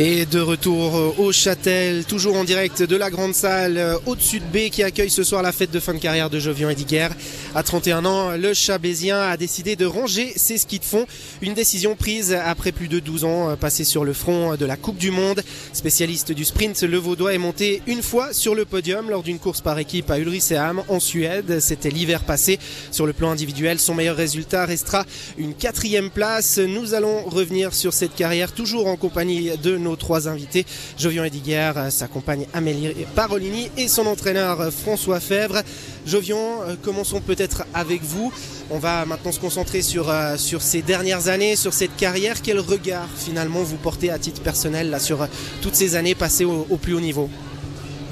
Et de retour euh, au Châtel, toujours en direct de la grande salle euh, au-dessus de B qui accueille ce soir la fête de fin de carrière de Jovian Ediger. À 31 ans, le Chabésien a décidé de ranger ses skis de fond. Une décision prise après plus de 12 ans euh, passés sur le front de la Coupe du Monde. Spécialiste du sprint, le Vaudois est monté une fois sur le podium lors d'une course par équipe à Ulricehamn en Suède. C'était l'hiver passé. Sur le plan individuel, son meilleur résultat restera une quatrième place. Nous allons revenir sur cette carrière toujours en compagnie de nos trois invités. Jovian Ediger, euh, sa compagne Amélie Parolini et son entraîneur euh, François Fèvre. Jovian, euh, commençons peut-être avec vous. On va maintenant se concentrer sur, ces dernières années, sur cette carrière. Quel regard finalement vous portez à titre personnel sur toutes ces années passées au, plus haut niveau?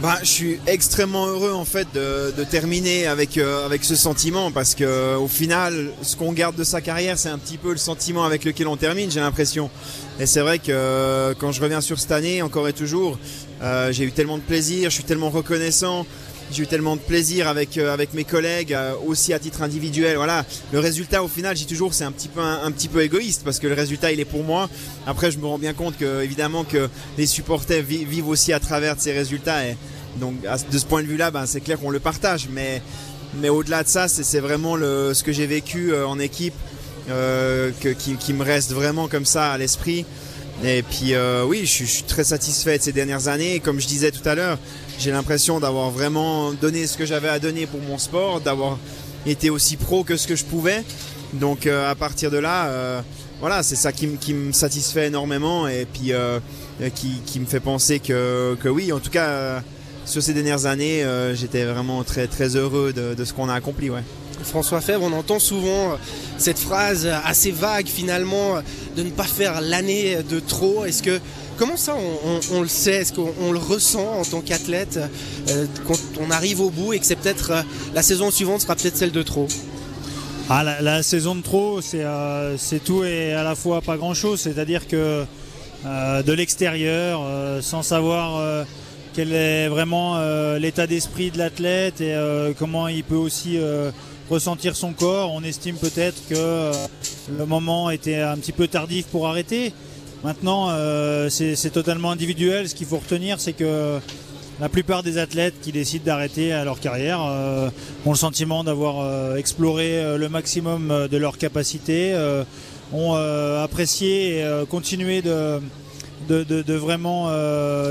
Bah, je suis extrêmement heureux en fait de, terminer avec avec ce sentiment parce que au final, ce qu'on garde de sa carrière, c'est un petit peu le sentiment avec lequel on termine. J'ai l'impression. Et c'est vrai que euh, quand je reviens sur cette année, encore et toujours, euh, j'ai eu tellement de plaisir, je suis tellement reconnaissant. J'ai eu tellement de plaisir avec euh, avec mes collègues, aussi à titre individuel. Voilà, le résultat au final, j'ai toujours c'est un petit peu un, petit peu égoïste parce que le résultat il est pour moi. Après, je me rends bien compte que évidemment que les supporters vivent aussi à travers de ces résultats. Et donc de ce point de vue-là, ben, c'est clair qu'on le partage. Mais mais au-delà de ça, c'est vraiment le, ce que j'ai vécu en équipe euh, qui, me reste vraiment comme ça à l'esprit. Et puis euh, oui, je, suis très satisfait de ces dernières années. comme je disais tout à l'heure, j'ai l'impression d'avoir vraiment donné ce que j'avais à donner pour mon sport, d'avoir été aussi pro que ce que je pouvais. Donc euh, à partir de là, voilà, c'est ça qui, me satisfait énormément et puis qui, me fait penser que, que oui, en tout cas, sur ces dernières années, j'étais vraiment très très heureux de, de ce qu'on a accompli. Ouais. François Fèvre, on entend souvent euh, cette phrase assez vague finalement de ne pas faire l'année de trop. Est-ce que comment ça on, le sait? Est-ce qu'on le ressent en tant qu'athlète euh, quand on arrive au bout et que c'est peut-être euh, la saison suivante sera peut-être celle de trop? Ah, la, saison de trop, c'est tout et à la fois pas grand-chose. C'est-à-dire que de l'extérieur, sans savoir quel est vraiment l'état d'esprit de l'athlète et comment il peut aussi ressentir son corps. On estime peut-être que euh, le moment était un petit peu tardif pour arrêter. Maintenant, euh, c'est totalement individuel. Ce qu'il faut retenir, c'est que la plupart des athlètes qui décident d'arrêter à leur carrière euh, ont le sentiment d'avoir exploré le maximum de leurs capacités, ont apprécié et continué de, de, vraiment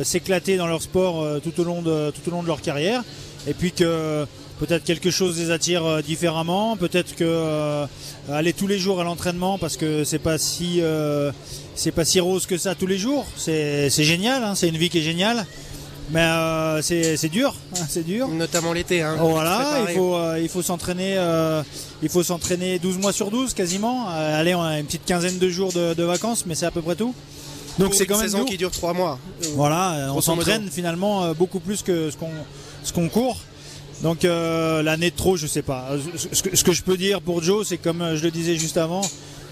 s'éclater dans leur sport tout, au long de, tout au long de leur carrière. Et puis que peut-être quelque chose les attire euh, différemment, peut-être que euh, aller tous les jours à l'entraînement parce que c'est pas si euh, c'est pas si rose que ça tous les jours, c'est génial, hein, c'est une vie qui est géniale. Mais c'est dur, hein, c'est dur. Notamment l'été. Hein, voilà, il faut, il faut s'entraîner, il faut s'entraîner 12 mois sur 12 quasiment. allez, on a une petite quinzaine de jours de, vacances, mais c'est à peu près tout. Donc c'est quand même une saison qui dure 3 mois. Voilà, on s'entraîne finalement beaucoup plus que ce qu'on ce qu'on court. Donc euh, l'année de trop, je sais pas. Ce que, je peux dire pour Joe, c'est comme je le disais juste avant,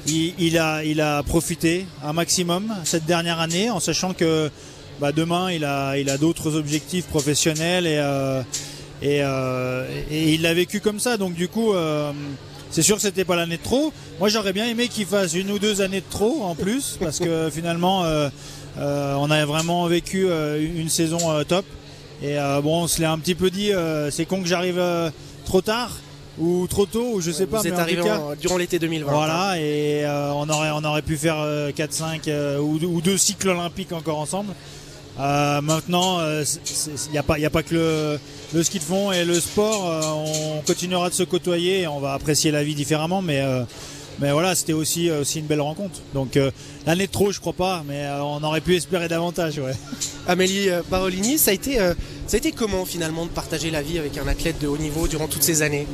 il, a, il a profité un maximum cette dernière année en sachant que bah, demain il a, il a d'autres objectifs professionnels et, euh, euh, et, il l'a vécu comme ça. Donc du coup, c'est sûr que c'était pas l'année de trop. Moi j'aurais bien aimé qu'il fasse une ou deux années de trop en plus parce que finalement on a vraiment vécu une saison top. Et euh, bon, on se l'est un petit peu dit, euh, c'est con que j'arrive euh, trop tard ou trop tôt, ou je sais pas. Vous êtes arrivé durant l'été 2020. Voilà, hein. et on, aurait, on aurait pu faire 4-5 ou, deux cycles olympiques encore ensemble. maintenant, il n'y a, pas, a pas que le, le, ski de fond et le sport. on continuera de se côtoyer et on va apprécier la vie différemment, mais mais voilà, c'était aussi, euh, aussi une belle rencontre. Donc euh, l'année de trop, je crois pas, mais euh, on aurait pu espérer davantage. Ouais. Amélie Parolini, ça a, été, ça a été comment finalement de partager la vie avec un athlète de haut niveau durant toutes ces années?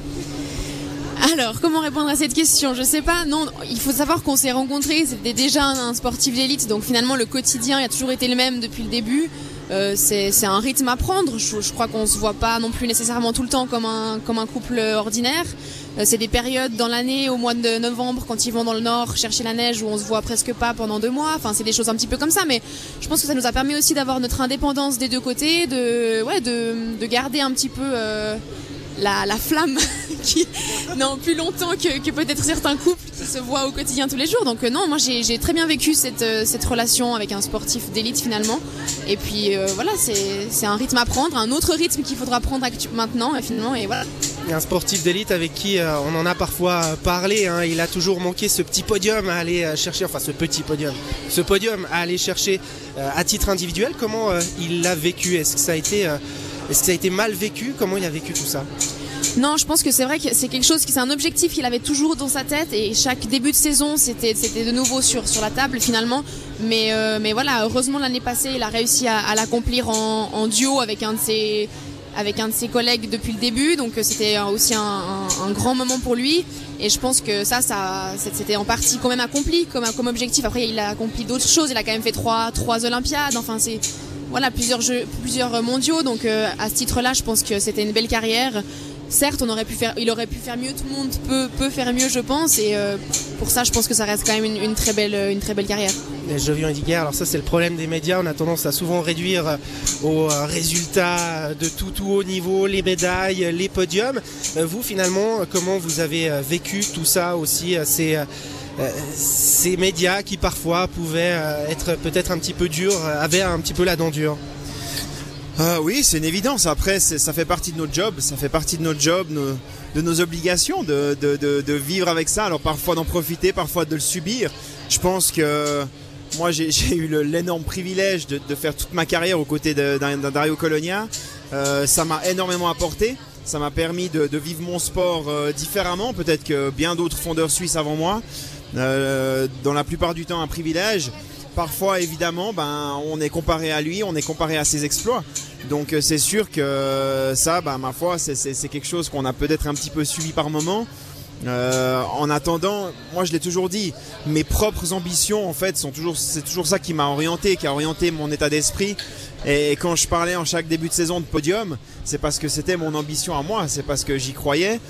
Alors, comment répondre à cette question? Je sais pas. Non, il faut savoir qu'on s'est rencontrés. C'était déjà un sportif d'élite, donc finalement le quotidien a toujours été le même depuis le début. C'est un rythme à prendre. Je, je crois qu'on se voit pas non plus nécessairement tout le temps comme un, comme un couple ordinaire. Euh, c'est des périodes dans l'année, au mois de novembre, quand ils vont dans le nord chercher la neige, où on se voit presque pas pendant deux mois. Enfin, c'est des choses un petit peu comme ça, mais je pense que ça nous a permis aussi d'avoir notre indépendance des deux côtés, de, ouais, de, garder un petit peu euh, la, flamme qui, non, plus longtemps que, peut-être certains couples qui se voient au quotidien tous les jours. Donc non, moi j'ai très bien vécu cette, cette relation avec un sportif d'élite finalement. Et puis voilà, c'est un rythme à prendre, un autre rythme qu'il faudra prendre maintenant finalement. Et voilà. Un sportif d'élite avec qui on en a parfois parlé. Hein. il a toujours manqué ce petit podium à aller chercher, enfin ce petit podium, ce podium à aller chercher à titre individuel. Comment il l'a vécu? Est-ce que ça a été est-ce que ça a été mal vécu Comment il a vécu tout ça? Non, je pense que c'est vrai que c'est quelque chose qui c'est un objectif qu'il avait toujours dans sa tête et chaque début de saison c'était c'était de nouveau sur sur la table finalement. Mais euh, mais voilà, heureusement l'année passée il a réussi à, l'accomplir en, duo avec un de ses avec un de ses collègues depuis le début, donc euh, c'était aussi un, grand moment pour lui. Et je pense que ça, ça, c'était en partie quand même accompli comme, comme objectif. Après, il a accompli d'autres choses. Il a quand même fait trois, trois Olympiades. Enfin, c'est, voilà, plusieurs plusieurs mondiaux. Donc euh, à ce titre-là, je pense que c'était une belle carrière. Certes, on aurait pu faire, il aurait pu faire mieux. Tout le monde peut, peut faire mieux, je pense. Et euh, pour ça, je pense que ça reste quand même une, très belle, une très belle carrière. Je viens guerre. alors ça c'est le problème des médias. On a tendance à souvent réduire euh, aux résultats de tout, tout haut niveau, les médailles, les podiums. Vous finalement, comment vous avez vécu tout ça aussi euh, ces médias qui parfois pouvaient euh, être peut-être un petit peu durs, euh, avaient un petit peu la dent dure. oui, c'est une évidence. Après, ça fait partie de notre job, ça fait partie de notre job, de nos obligations, de, vivre avec ça. Alors parfois d'en profiter, parfois de le subir. Je pense que moi, j'ai eu l'énorme privilège de, faire toute ma carrière aux côtés d'un Dario Colonia. ça m'a énormément apporté. Ça m'a permis de, vivre mon sport différemment, peut-être que bien d'autres fondeurs suisses avant moi. Euh, dans la plupart du temps un privilège. Parfois, évidemment, ben, on est comparé à lui, on est comparé à ses exploits. Donc euh, c'est sûr que ça, ben, ma foi, c'est quelque chose qu'on a peut-être un petit peu suivi par moment. Euh, en attendant, moi je l'ai toujours dit, mes propres ambitions en fait sont toujours, c'est toujours ça qui m'a orienté, qui a orienté mon état d'esprit. Et quand je parlais en chaque début de saison de podium, c'est parce que c'était mon ambition à moi, c'est parce que j'y croyais.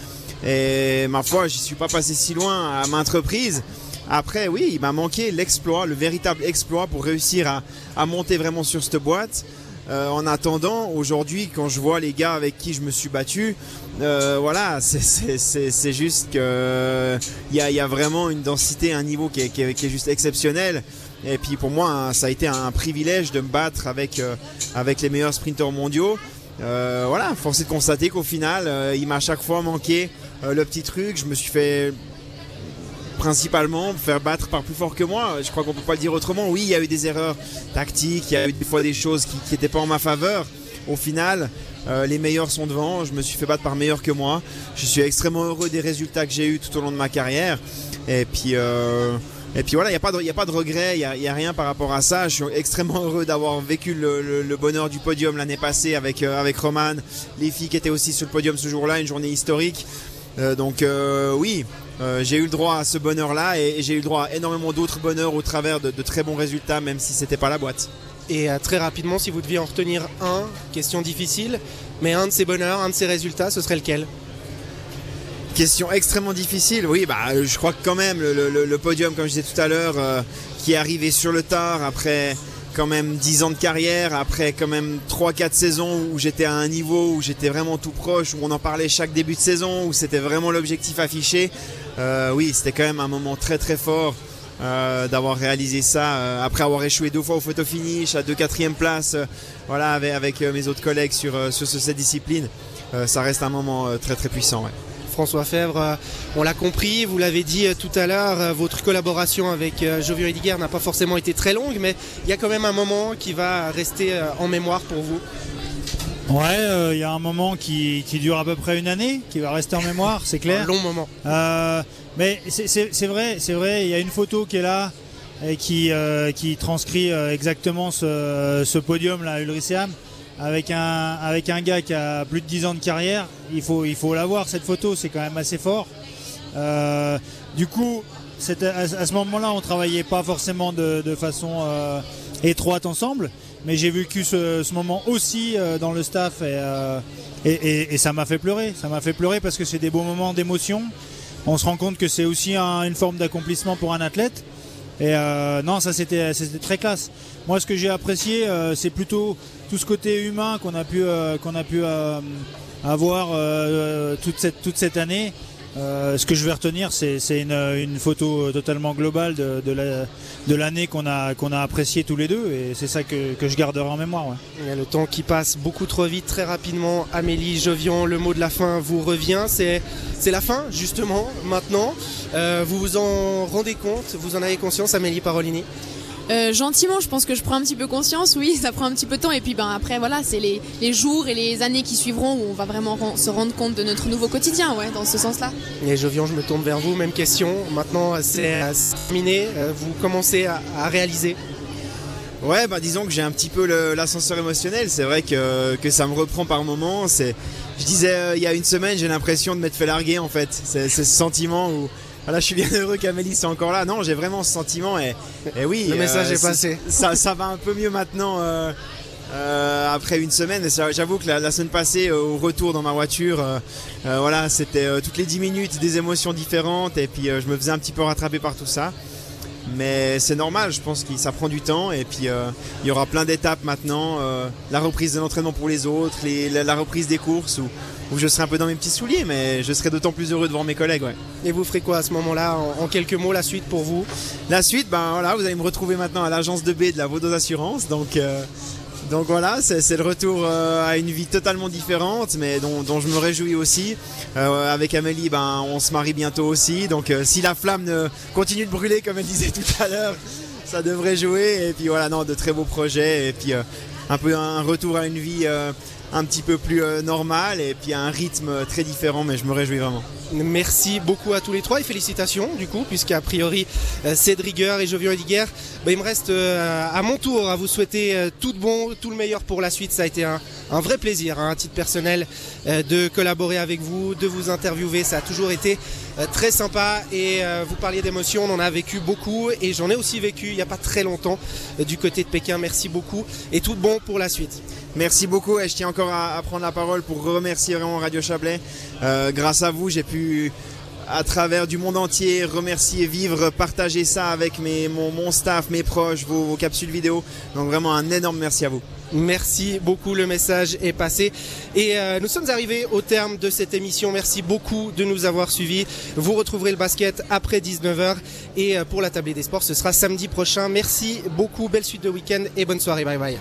Et ma foi, j'y suis pas passé si loin à maintes reprises. Après, oui, il m'a manqué l'exploit, le véritable exploit pour réussir à, monter vraiment sur cette boîte. Euh, en attendant, aujourd'hui, quand je vois les gars avec qui je me suis battu, euh, voilà, c'est juste que il y a, vraiment une densité, un niveau qui est, juste exceptionnel. Et puis pour moi, ça a été un privilège de me battre avec, euh, avec les meilleurs sprinteurs mondiaux. voilà, force est de constater qu'au final, il m'a à chaque fois manqué euh, le petit truc. Je me suis fait principalement faire battre par plus fort que moi. Je crois qu'on peut pas le dire autrement. Oui, il y a eu des erreurs tactiques, il y a eu des fois des choses qui n'étaient pas en ma faveur. Au final, euh, les meilleurs sont devant. Je me suis fait battre par meilleurs que moi. Je suis extrêmement heureux des résultats que j'ai eu tout au long de ma carrière. Et puis. Euh, et puis voilà, il n'y a, pas de, a pas de regret, il n'y a, rien par rapport à ça. Je suis extrêmement heureux d'avoir vécu le, bonheur du podium l'année passée avec, avec Roman, les filles qui étaient aussi sur le podium ce jour-là, une journée historique. Euh, donc euh, oui, euh, j'ai eu le droit à ce bonheur-là et, j'ai eu le droit à énormément d'autres bonheurs au travers de, très bons résultats, même si c'était pas la boîte. Et très rapidement, si vous deviez en retenir un, question difficile, mais un de ces bonheurs, un de ces résultats, ce serait lequel? Question extrêmement difficile, oui, bah, je crois que quand même le, podium, comme je disais tout à l'heure, qui est arrivé sur le tard après quand même 10 ans de carrière, après quand même 3-4 saisons où j'étais à un niveau où j'étais vraiment tout proche, où on en parlait chaque début de saison, où c'était vraiment l'objectif affiché. Euh, oui, c'était quand même un moment très très fort euh, d'avoir réalisé ça euh, après avoir échoué deux fois au photo finish à 2 4 place voilà, avec, mes autres collègues sur, sur cette discipline. ça reste un moment très très puissant. François Fèvre. Euh, on l'a compris, vous l'avez dit euh, tout à l'heure, euh, votre collaboration avec Jovian Ediger n'a pas forcément été très longue, mais il y a quand même un moment qui va rester en mémoire pour vous. Ouais, il y a un moment qui, dure à peu près une année, qui va rester en mémoire, c'est clair. Un long moment. mais c'est vrai, c'est vrai, il y a une photo qui est là et qui, qui transcrit exactement ce, ce podium là, Ulriciam avec un, avec un gars qui a plus de 10 ans de carrière, il faut, il faut l'avoir cette photo, c'est quand même assez fort. Euh, du coup, à, ce moment-là, on travaillait pas forcément de, façon euh, étroite ensemble, mais j'ai vécu ce, ce, moment aussi euh, dans le staff et, et, ça m'a fait pleurer. Ça m'a fait pleurer parce que c'est des beaux moments d'émotion. On se rend compte que c'est aussi une forme d'accomplissement pour un athlète. Et non, ça c'était très classe. Moi, ce que j'ai apprécié, c'est plutôt tout ce côté humain qu'on a pu avoir toute cette année. Euh, ce que je vais retenir, c'est une, photo totalement globale de, l'année qu'on a, qu'on a appréciée tous les deux et c'est ça que, je garderai en mémoire. Il y a le temps qui passe beaucoup trop vite, très rapidement. Amélie Jovian, le mot de la fin vous revient. C'est la fin, justement, maintenant. Euh, vous vous en rendez compte, vous en avez conscience, Amélie Parolini? Euh, gentiment, je pense que je prends un petit peu conscience, oui, ça prend un petit peu de temps. Et puis ben, après, voilà, c'est les, jours et les années qui suivront où on va vraiment se rendre compte de notre nouveau quotidien, ouais, dans ce sens-là. Et Jovian, je me tourne vers vous, même question. Maintenant, c'est terminé, euh, vous commencez à, réaliser Ouais, bah disons que j'ai un petit peu l'ascenseur émotionnel. C'est vrai que, que, ça me reprend par moments. C'est, je disais euh, il y a une semaine, j'ai l'impression de m'être fait larguer en fait. C'est ce sentiment où voilà, je suis bien heureux qu'Amélie soit encore là. Non, j'ai vraiment ce sentiment et, oui. Le message euh, est passé. Ça, ça, va un peu mieux maintenant. Euh, euh, après une semaine, j'avoue que la, semaine passée, au retour dans ma voiture, voilà, c'était toutes les 10 minutes des émotions différentes et puis je me faisais un petit peu rattraper par tout ça. Mais c'est normal, je pense que ça prend du temps et puis il y aura plein d'étapes maintenant. la reprise de l'entraînement pour les autres, la, reprise des courses où, où je serai un peu dans mes petits souliers, mais je serai d'autant plus heureux de voir mes collègues. Ouais. Et vous ferez quoi à ce moment-là en, quelques mots, la suite pour vous? La suite, ben voilà, vous allez me retrouver maintenant à l'agence de B de la Vaudo Assurance. Donc, euh, donc voilà, c'est le retour euh, à une vie totalement différente, mais dont, je me réjouis aussi. Euh, avec Amélie, ben, on se marie bientôt aussi. Donc si la flamme ne continue de brûler, comme elle disait tout à l'heure, ça devrait jouer. Et puis voilà, non, de très beaux projets. Et puis un peu un retour à une vie un petit peu plus euh, normal et puis un rythme très différent, mais je me réjouis vraiment. Merci beaucoup à tous les trois et félicitations du coup, puisqu'à priori euh, Cédric et Jovian Ediguer, bah, il me reste euh, à mon tour à vous souhaiter tout de bon, tout le meilleur pour la suite. Ça a été un, vrai plaisir, hein, à titre personnel, de collaborer avec vous, de vous interviewer. Ça a toujours été très sympa et vous parliez d'émotions, on en a vécu beaucoup et j'en ai aussi vécu il n'y a pas très longtemps du côté de Pékin. Merci beaucoup et tout bon pour la suite. Merci beaucoup et je tiens encore à, prendre la parole pour remercier vraiment Radio Chablais. Euh, grâce à vous, j'ai pu à travers du monde entier remercier, vivre, partager ça avec mes, mon, staff, mes proches, vos, capsules vidéo. Donc vraiment un énorme merci à vous. Merci beaucoup, le message est passé. Et euh, nous sommes arrivés au terme de cette émission. Merci beaucoup de nous avoir suivis. Vous retrouverez le basket après 19h. Et euh, pour la table des sports, ce sera samedi prochain. Merci beaucoup, belle suite de week-end et bonne soirée. Bye bye.